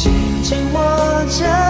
紧紧握着。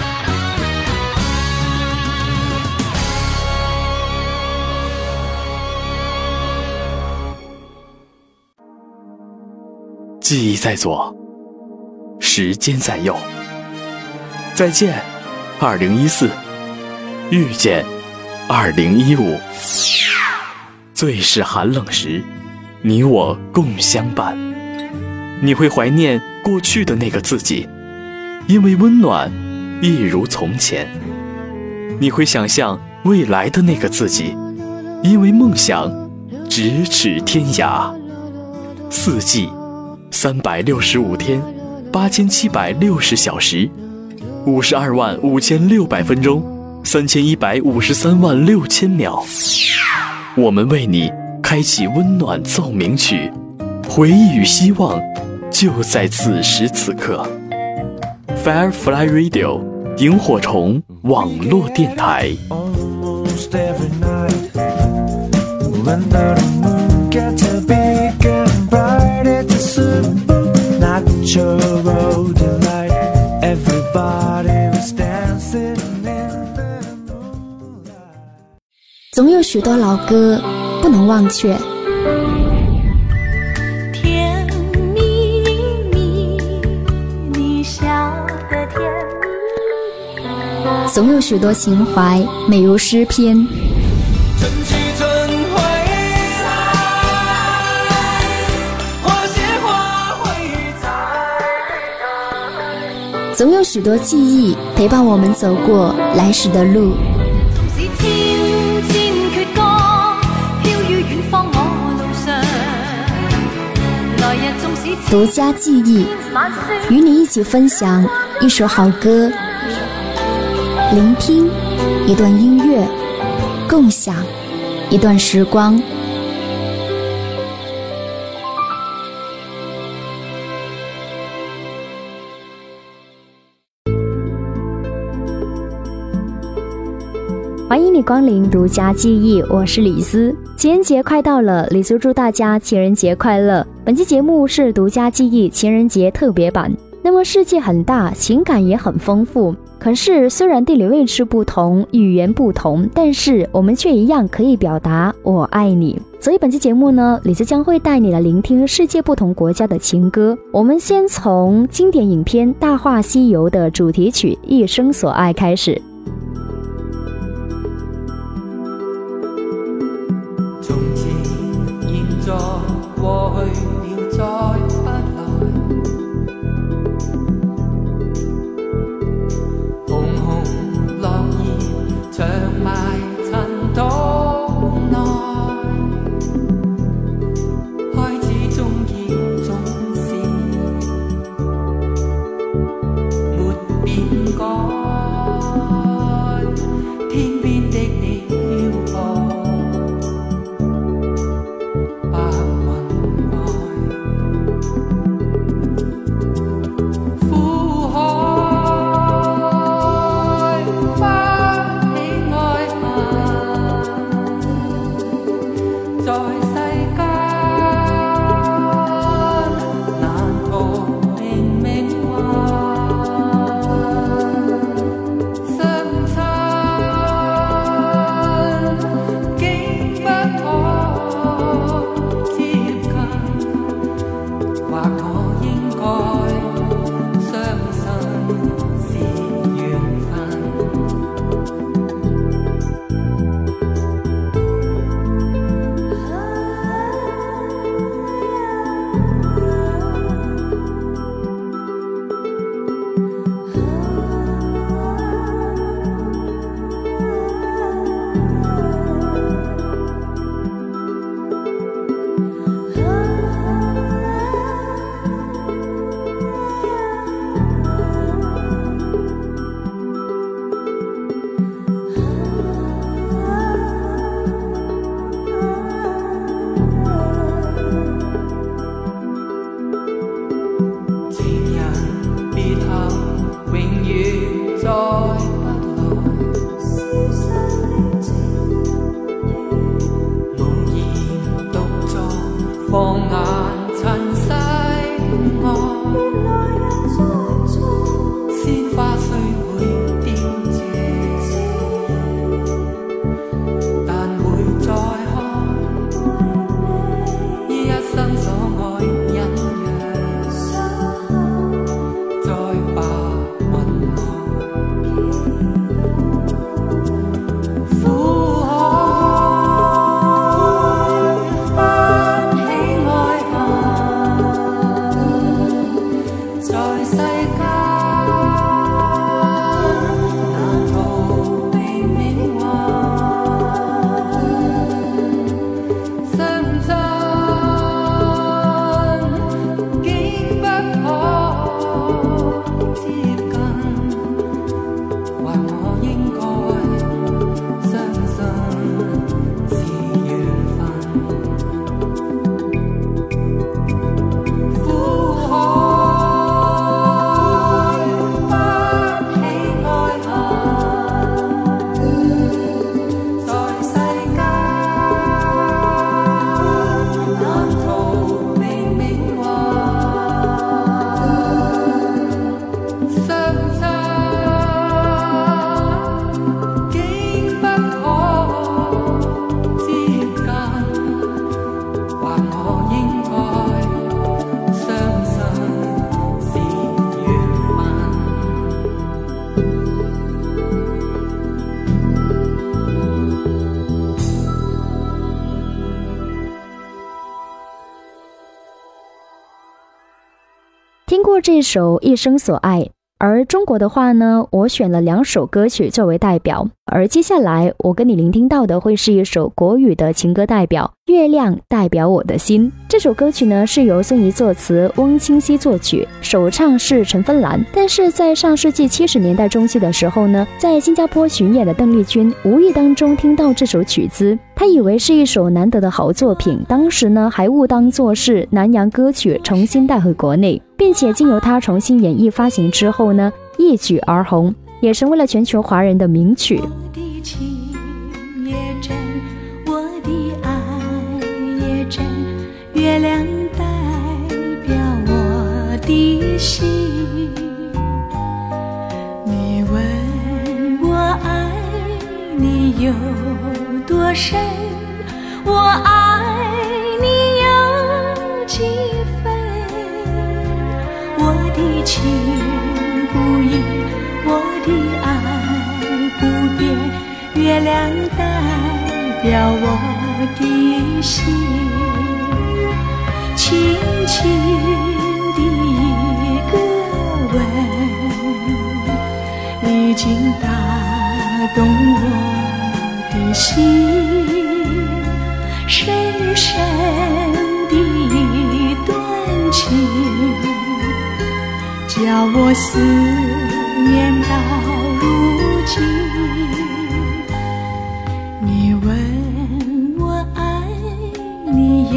记忆在左，时间在右。再见，二零一四；遇见，二零一五。最是寒冷时，你我共相伴。你会怀念过去的那个自己，因为温暖一如从前；你会想象未来的那个自己，因为梦想咫尺天涯。四季，三百六十五天，八千七百六十小时。五十二万五千六百分钟，三千一百五十三万六千秒。我们为你开启温暖奏鸣曲，回忆与希望就在此时此刻。Firefly Radio，萤火虫网络电台。总有许多老歌不能忘却，甜蜜蜜，你笑得甜蜜。总有许多情怀美如诗篇。总有许多记忆陪伴我们走过来時的路。縱使千千闕歌，飄於遠方我路上。來日縱使獨家記憶，晚雪與你一起分享一首好歌，聆聽一段音樂，共享一段時光。欢迎你光临独家记忆，我是李斯。情人节快到了，李斯祝大家情人节快乐。本期节目是独家记忆情人节特别版。那么世界很大，情感也很丰富。可是虽然地理位置不同，语言不同，但是我们却一样可以表达我爱你。所以本期节目呢，李斯将会带你来聆听世界不同国家的情歌。我们先从经典影片《大话西游》的主题曲《一生所爱》开始。这首《一生所爱》，而中国的话呢，我选了两首歌曲作为代表，而接下来我跟你聆听到的会是一首国语的情歌代表《月亮代表我的心》。这首歌曲呢是由孙怡作词，翁清溪作曲，首唱是陈芬兰。但是在上世纪七十年代中期的时候呢，在新加坡巡演的邓丽君无意当中听到这首曲子，她以为是一首难得的好作品，当时呢还误当作是南洋歌曲，重新带回国内，并且经由她重新演绎发行之后呢，一举而红，也成为了全球华人的名曲。我的情也真，我的爱也真，月亮代表我的心。你问我爱你有多深，我爱你有几分？我的情月亮代表我的心，轻轻的一个吻，已经打动我的心。深深的一段情，叫我思念到如今。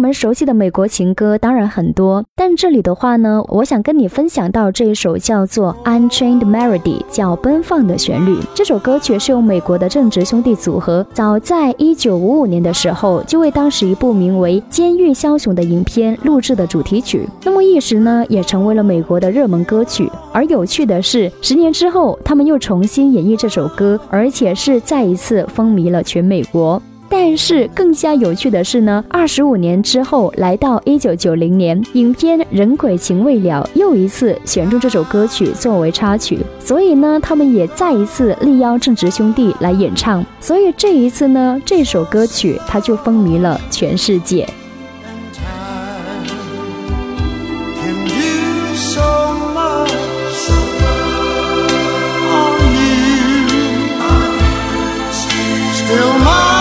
我们熟悉的美国情歌当然很多，但这里的话呢，我想跟你分享到这一首叫做《Unchained Melody》，叫奔放的旋律。这首歌曲是由美国的正直兄弟组合，早在一九五五年的时候就为当时一部名为《监狱枭雄》的影片录制的主题曲，那么一时呢也成为了美国的热门歌曲。而有趣的是，十年之后他们又重新演绎这首歌，而且是再一次风靡了全美国。但是更加有趣的是呢，二十五年之后，来到一九九零年，影片《人鬼情未了》又一次选中这首歌曲作为插曲，所以呢，他们也再一次力邀正直兄弟来演唱，所以这一次呢，这首歌曲它就风靡了全世界。can do so much on you. Still mine.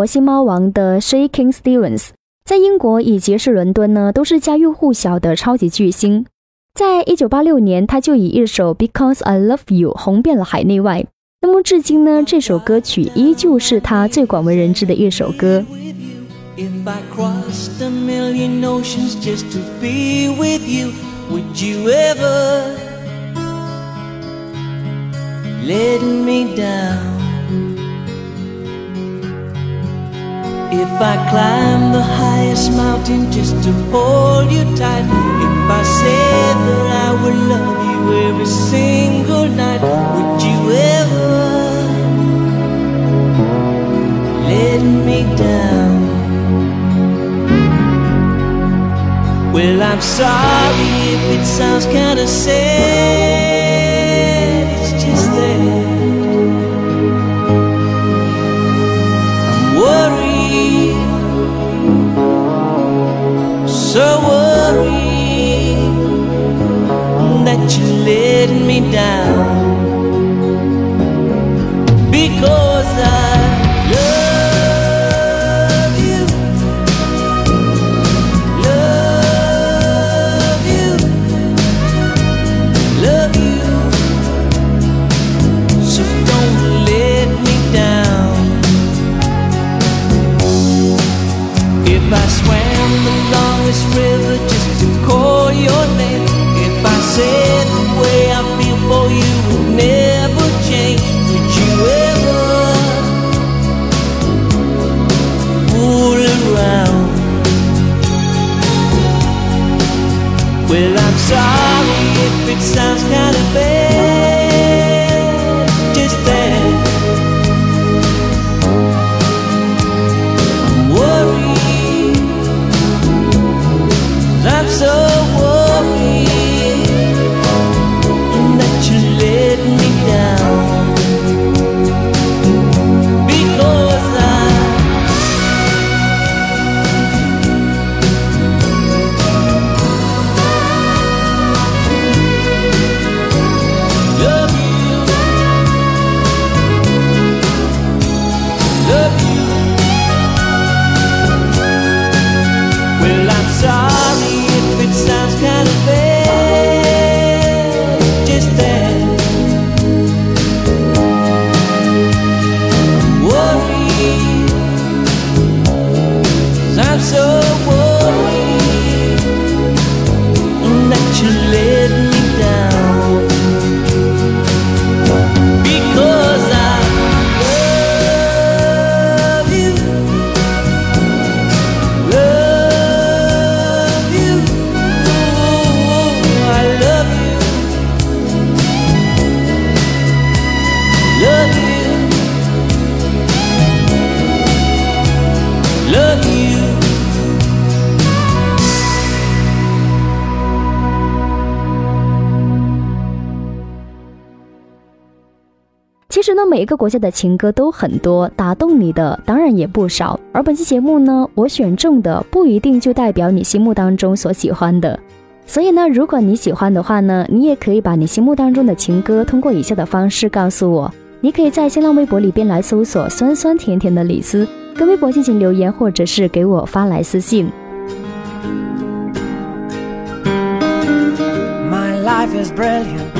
国新猫王的 Shaking Stevens，在英国以及是伦敦呢，都是家喻户晓的超级巨星。在一九八六年，他就以一首《Because I Love You》红遍了海内外。那么至今呢，这首歌曲依旧是他最广为人知的一首歌。If I crossed a million oceans just to be with you, would you ever let me down? If I climb the highest mountain just to hold you tight, if I say that I would love you every single night, would you ever let me down? Well, I'm sorry if it sounds kinda sad. Down it sounds kind of bad. 每个国家的情歌都很多，打动你的当然也不少。而本期节目呢，我选中的不一定就代表你心目当中所喜欢的。所以呢，如果你喜欢的话呢，你也可以把你心目当中的情歌通过以下的方式告诉我。你可以在新浪微博里边来搜索“酸酸甜甜的李斯”，跟微博进行留言，或者是给我发来私信。My life is brilliant.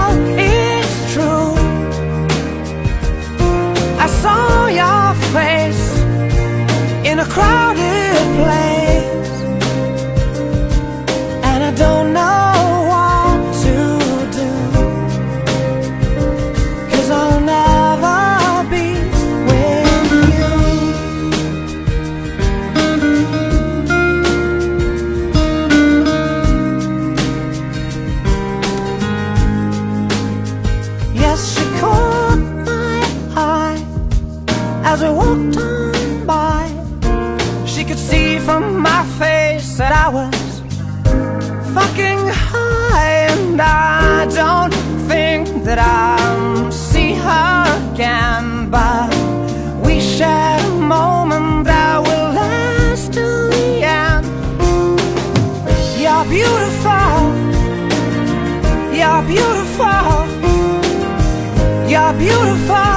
In a crowded place. And I don't know that I was fucking high, and I don't think that I'll see her again. But we shared a moment that will last till the end. You're beautiful. You're beautiful. You're beautiful.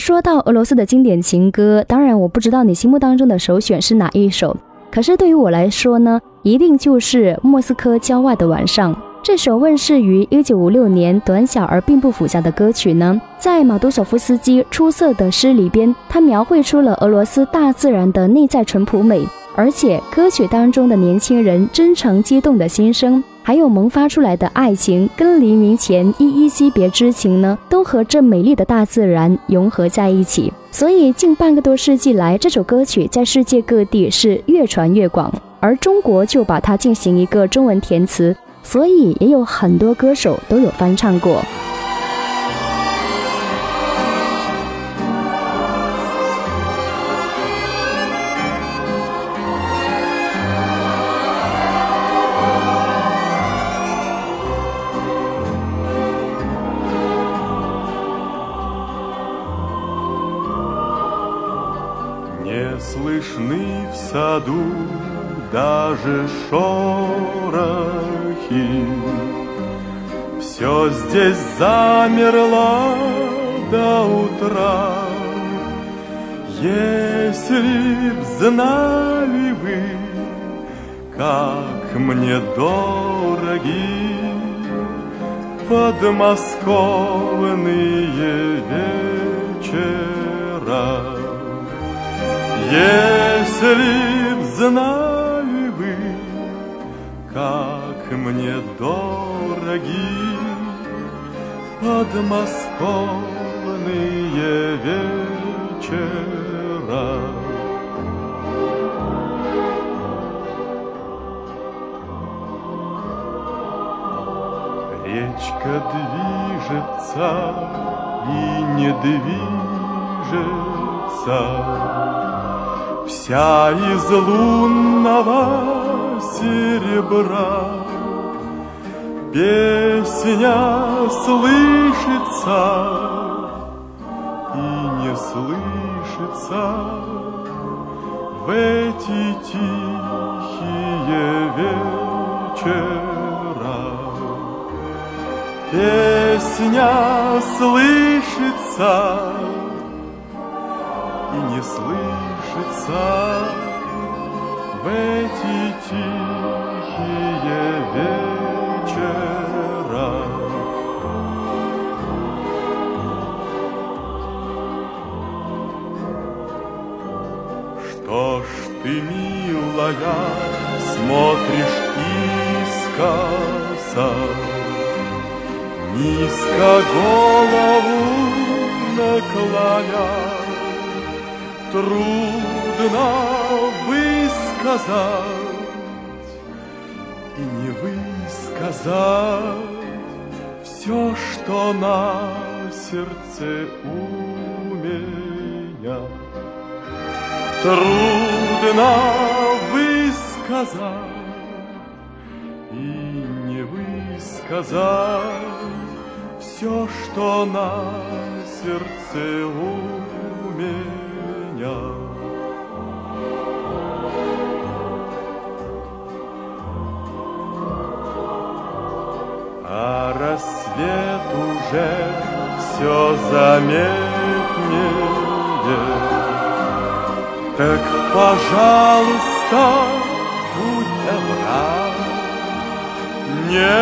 说到俄罗斯的经典情歌，当然我不知道你心目当中的首选是哪一首，可是对于我来说呢，一定就是《莫斯科郊外的晚上》。这首问世于一九五六年、短小而并不复杂的歌曲呢，在马多索夫斯基出色的诗里边，他描绘出了俄罗斯大自然的内在淳朴美，而且歌曲当中的年轻人真诚激动的心声，还有萌发出来的爱情跟黎明前依依惜别之情呢，都和这美丽的大自然融合在一起。所以近半个多世纪来，这首歌曲在世界各地是越传越广，而中国就把它进行一个中文填词。所以也有很多歌手都有翻唱过。Слышны в саду даже шорохи. Все здесь замерло до утра. Если б знали вы, как мне дороги подмосковные вечера. Если б знали вы, как мне дороги подмосковные вечера. Речка движется и не движется, Вся из лунного серебра. Песня слышится и не слышится В эти тихие вечера. Песня слышится и не слышится в эти тихие вечера. Что ж ты, милая, смотришь искоса, Низко голову наклоня, Трудно высказать и не высказать Все, что на сердце у меня. Трудно высказать и не высказать все, что на сердце у меня. А рассвет уже все заметнее. Так, пожалуйста, будь добра, не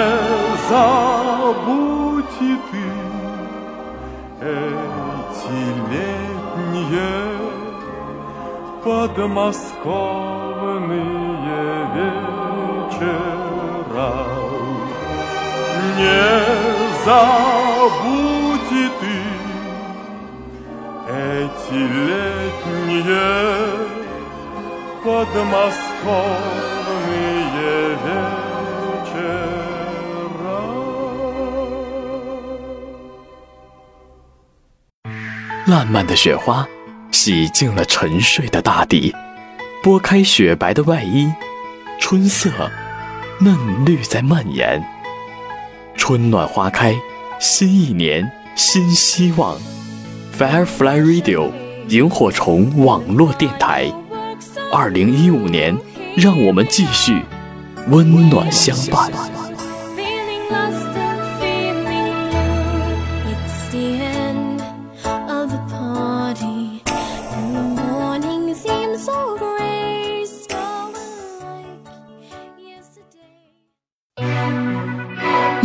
забудь и ты эти подмосковные вечера. Не забудь и ты эти летние подмосковные вечера. 烂漫的雪花 洗净了沉睡的大地，拨开雪白的外衣，春色嫩绿在蔓延。春暖花开，新一年新希望。Firefly Radio 萤火虫网络电台，二零一五年，让我们继续温暖相伴。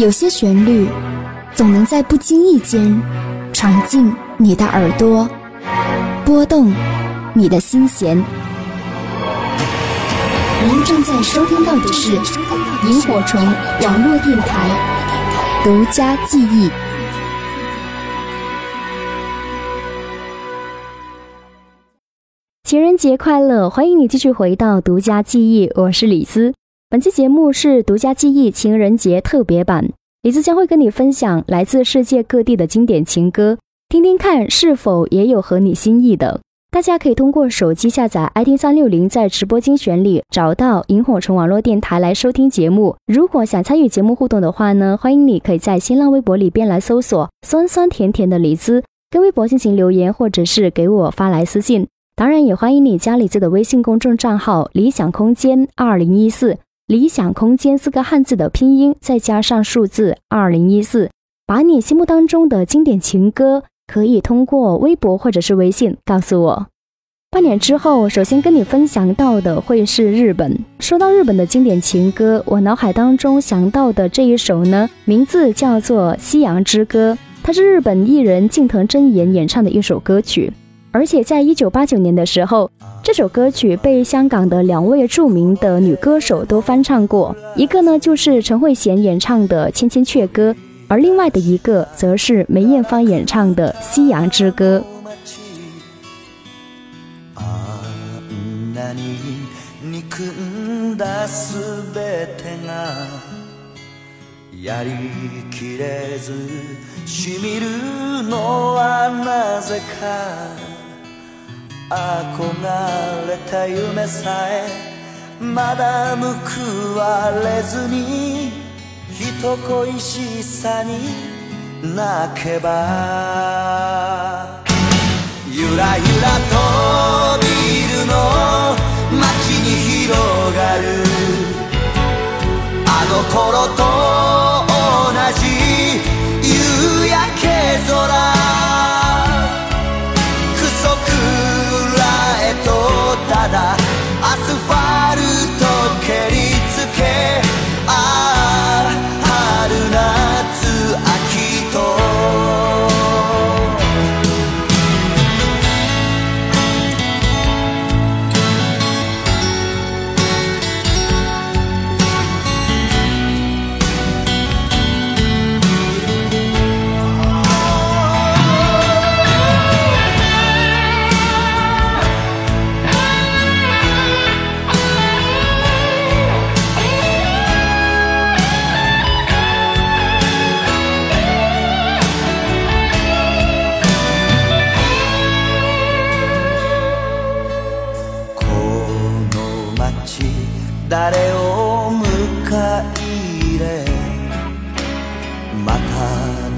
有些旋律，总能在不经意间闯进你的耳朵，拨动你的心弦。您正在收听到的是萤火虫网络电台独家记忆。情人节快乐！欢迎你继续回到独家记忆，我是李斯。本期节目是独家记忆情人节特别版，李子将会跟你分享来自世界各地的经典情歌，听听看是否也有合你心意的。大家可以通过手机下载 i t 三六零，在直播精选里找到萤火虫网络电台来收听节目。如果想参与节目互动的话呢，欢迎你可以在新浪微博里边来搜索“酸酸甜甜的李子”，跟微博进行留言，或者是给我发来私信。当然，也欢迎你加李子的微信公众账号“理想空间二零一四”，理想空间四个汉字的拼音再加上数字二零一四，把你心目当中的经典情歌。可以通过微博或者是微信告诉我。半年之后，首先跟你分享到的会是日本。说到日本的经典情歌，我脑海当中想到的这一首呢，名字叫做《夕阳之歌》，它是日本艺人近藤真彦演唱的一首歌曲。而且在一九八九年的时候，这首歌曲被香港的两位著名的女歌手都翻唱过，一个呢就是陈慧娴演唱的《千千阙歌》。而另外的一个，则是梅艳芳演唱的《夕阳之歌》。憧れた夢さえまだ報われずに人恋しさに泣けばゆらゆらとビルの街に広がる。あの頃と誰を迎え入れまた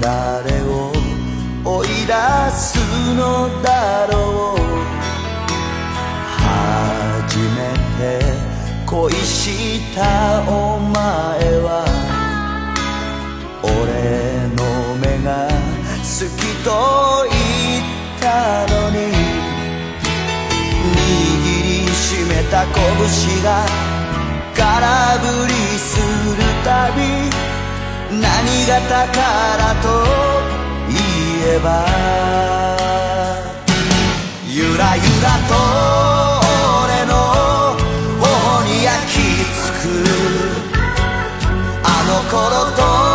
誰を追い出すのだろう。初めて恋したお前は俺の目が好きと言ったのに握りしめた拳が空振りするたび何が宝と言えばゆらゆらと俺の頬に焼き付く。あの頃と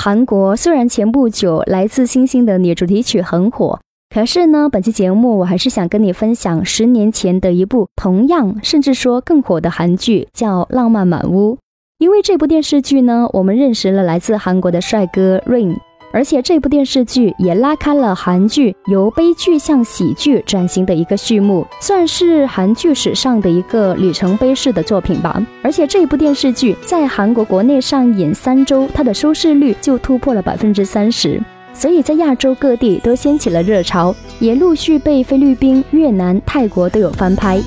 韩国，虽然前不久《来自星星的你》主题曲很火，可是呢，本期节目我还是想跟你分享十年前的一部同样甚至说更火的韩剧，叫《浪漫满屋》。因为这部电视剧呢，我们认识了来自韩国的帅哥 Rain。而且这部电视剧也拉开了韩剧由悲剧向喜剧转型的一个序幕，算是韩剧史上的一个里程碑式的作品吧。而且这部电视剧在韩国国内上演三周，它的收视率就突破了百分之三十，所以在亚洲各地都掀起了热潮，也陆续被菲律宾、越南、泰国都有翻拍。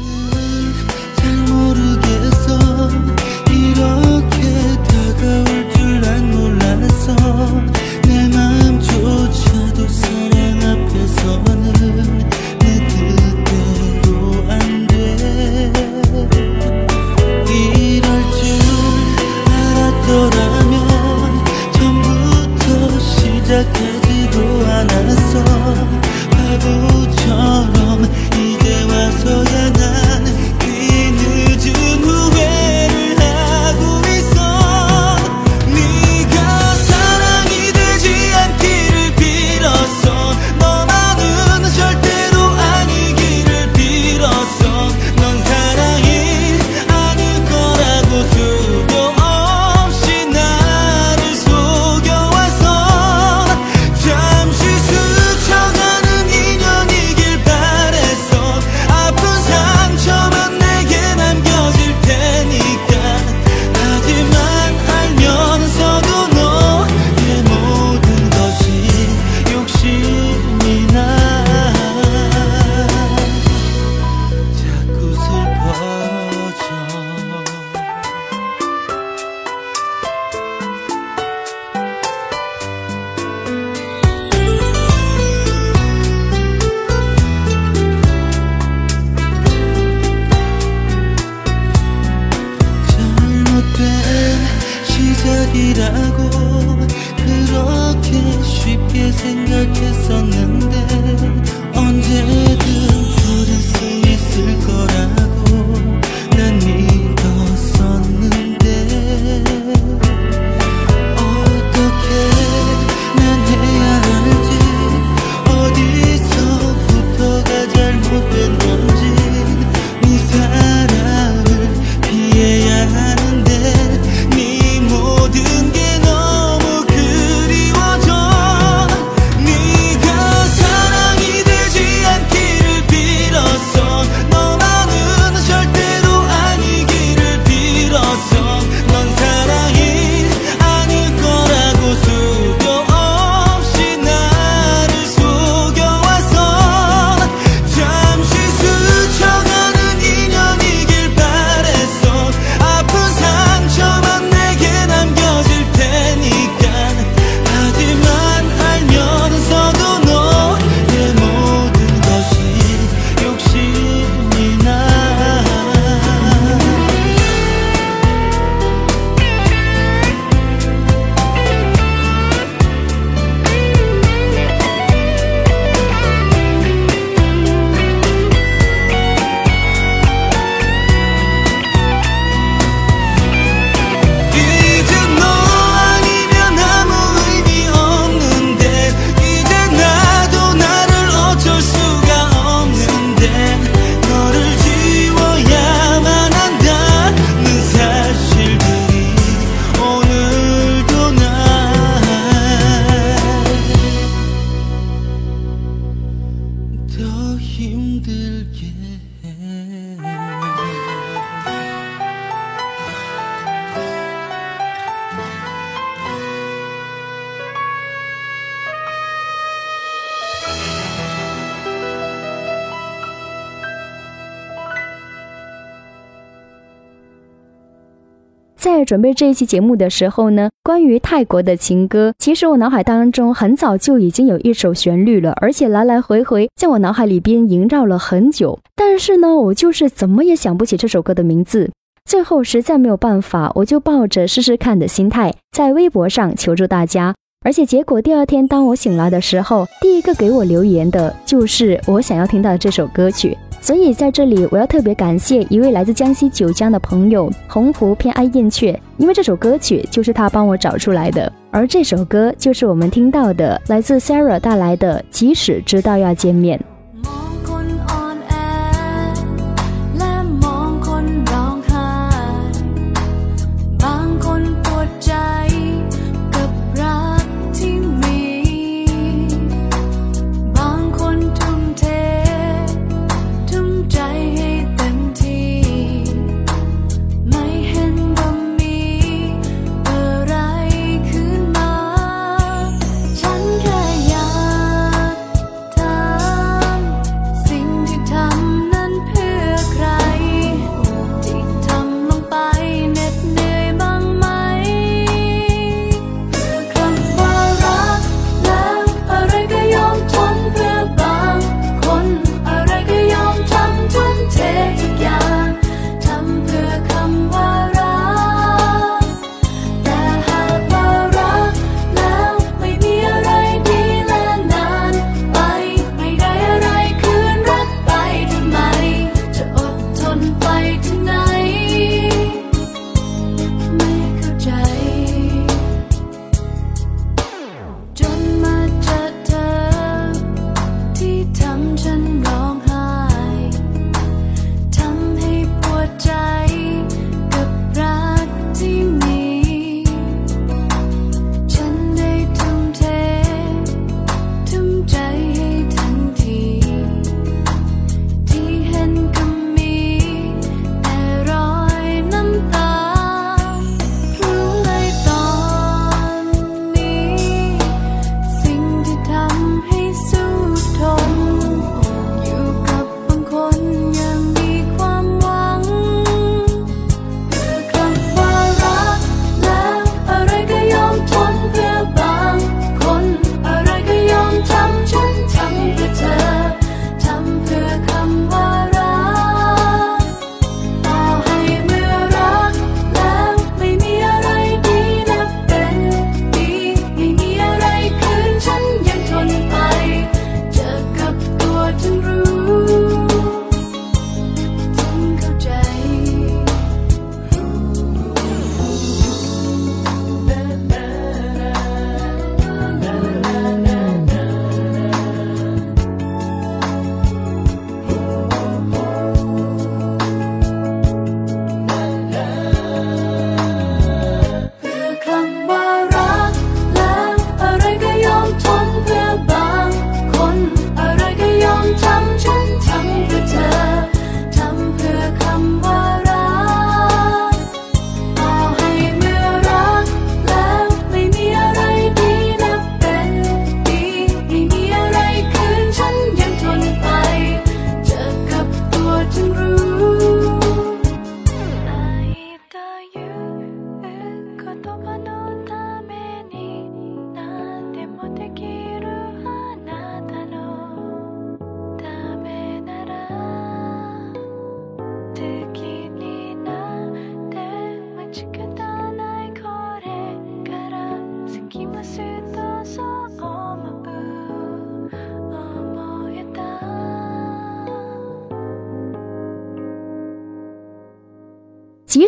在准备这一期节目的时候呢，关于泰国的情歌，其实我脑海当中很早就已经有一首旋律了，而且来来回回在我脑海里边萦绕了很久。但是呢，我就是怎么也想不起这首歌的名字。最后实在没有办法，我就抱着试试看的心态，在微博上求助大家。而且结果第二天当我醒来的时候，第一个给我留言的就是我想要听到的这首歌曲。所以在这里，我要特别感谢一位来自江西九江的朋友鸿鹄偏爱燕雀，因为这首歌曲就是他帮我找出来的。而这首歌就是我们听到的，来自 Sarah 带来的《即使知道要见面》。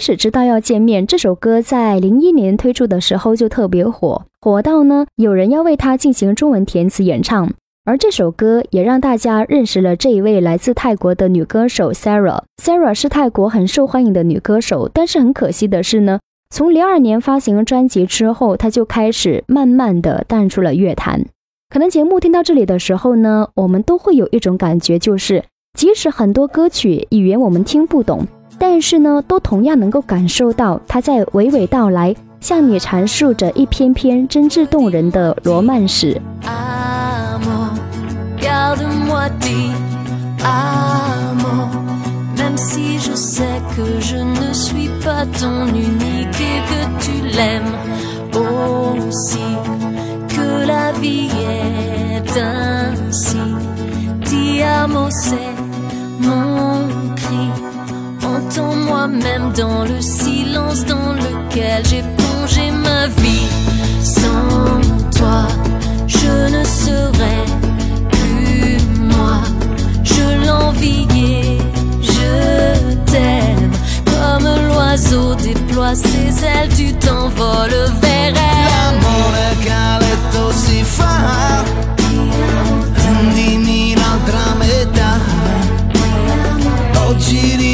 即使知道要见面，这首歌在零一年推出的时候就特别火，火到呢有人要为它进行中文填词演唱。而这首歌也让大家认识了这一位来自泰国的女歌手 Sarah。Sarah 是泰国很受欢迎的女歌手，但是很可惜的是呢，从零二年发行专辑之后，她就开始慢慢的淡出了乐坛。可能节目听到这里的时候呢，我们都会有一种感觉，就是即使很多歌曲语言我们听不懂。但是呢，都同样能够感受到他在娓娓道来，向你阐述着一篇篇真挚动人的罗曼史。Sans moi-même, dans le silence dans lequel j'ai plongé ma vie. Sans toi, je ne serais plus moi. Je l'enviais, je t'aime. Comme l'oiseau déploie ses ailes, tu t'envoles vers elle. L'amour qu'elle est aussi fort. Oggi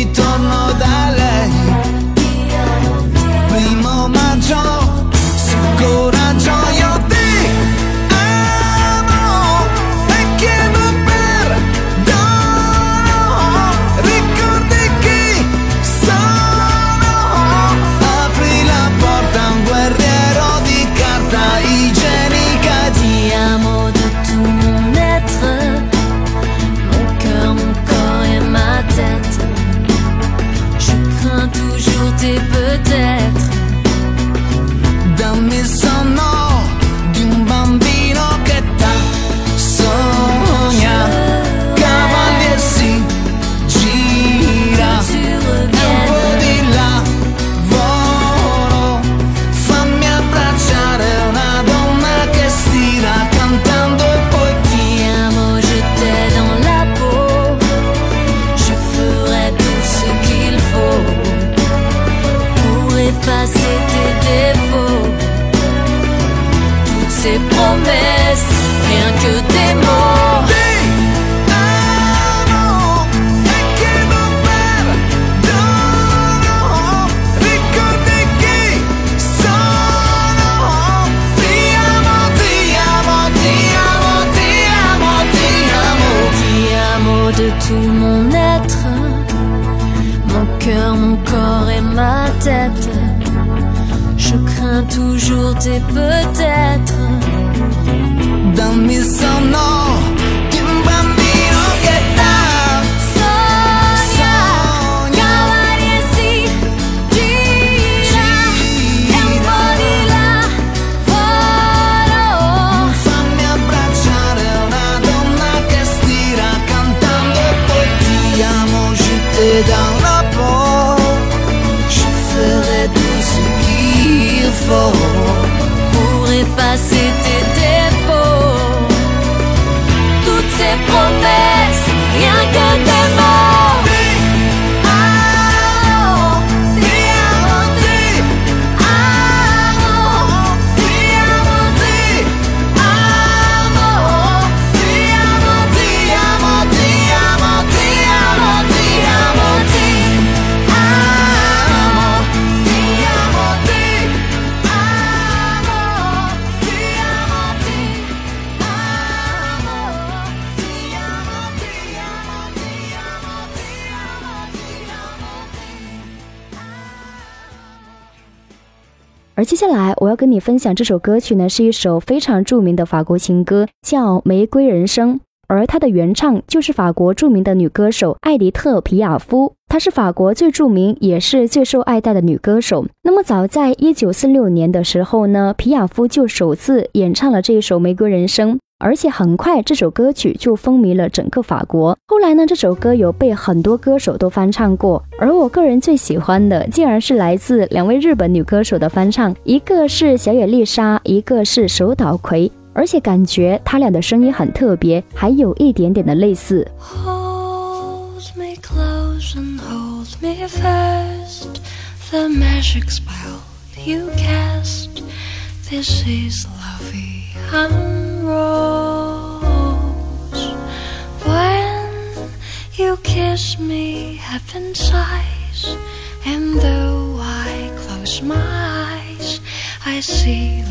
跟你分享这首歌曲呢，是一首非常著名的法国情歌，叫《玫瑰人生》，而它的原唱就是法国著名的女歌手艾迪特·皮亚夫。她是法国最著名也是最受爱戴的女歌手。那么早在一九四六年的时候呢，皮亚夫就首次演唱了这一首《玫瑰人生》。而且很快，这首歌曲就风靡了整个法国。后来呢，这首歌有被很多歌手都翻唱过，而我个人最喜欢的，竟然是来自两位日本女歌手的翻唱，一个是小野丽莎，一个是手岛葵。而且感觉她俩的声音很特别，还有一点点的类似。Hold me close and hold me fast. The magic spell you cast. This is lovey rose. When you kiss me, heaven sighs. And though I close my eyes, I see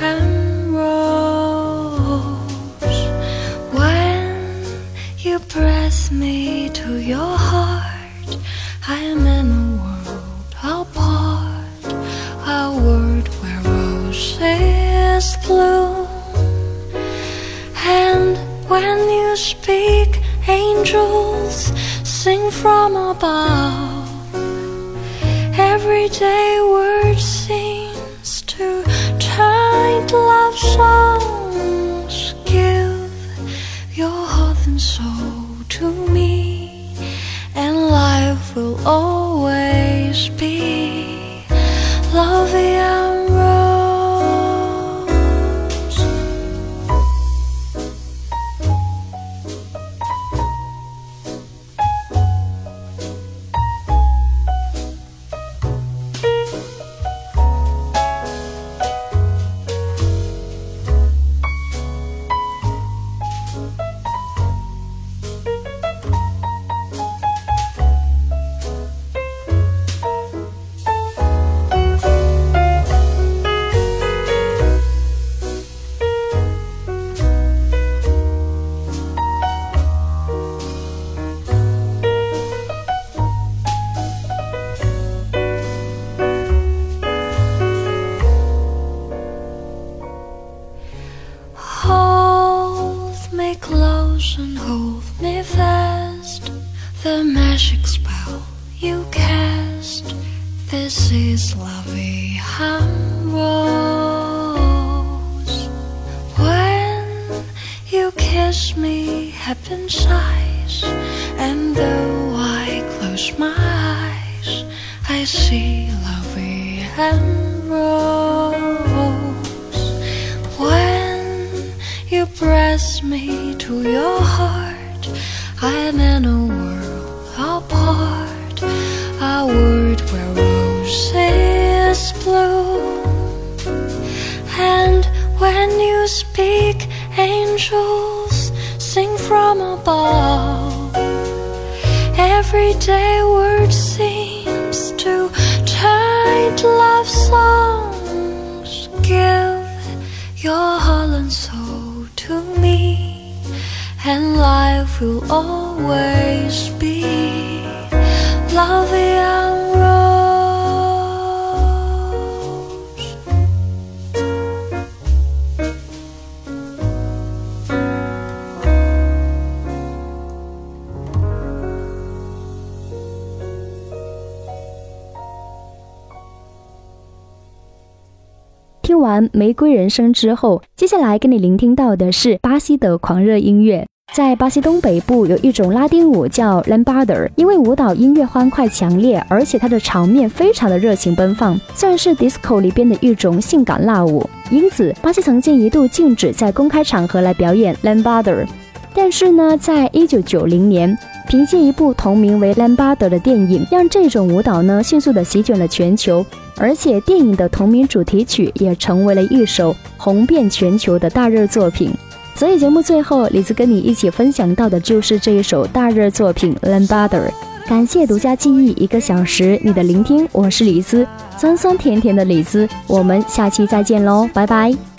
and rose. When you press me to your heart, I am in a world apart, a world where roses bloom. And when you speak, angels sing from above. Everyday word seems to turn love songs. Give your heart and soul to me, and life will always be lovey 听完《玫瑰人生》之后，接下来跟你聆听到的是巴西的狂热音乐。在巴西东北部有一种拉丁舞叫 lambada，因为舞蹈音乐欢快强烈，而且它的场面非常的热情奔放，算是 disco 里边的一种性感辣舞。因此，巴西曾经一度禁止在公开场合来表演 lambada。但是呢，在一九九零年，凭借一部同名为《lambada》的电影，让这种舞蹈呢迅速的席卷了全球，而且电影的同名主题曲也成为了一首红遍全球的大热作品。所以节目最后，李子跟你一起分享到的就是这一首大热作品《lambada》。感谢独家记忆一个小时你的聆听，我是李子，酸酸甜甜的李子，我们下期再见喽，拜拜。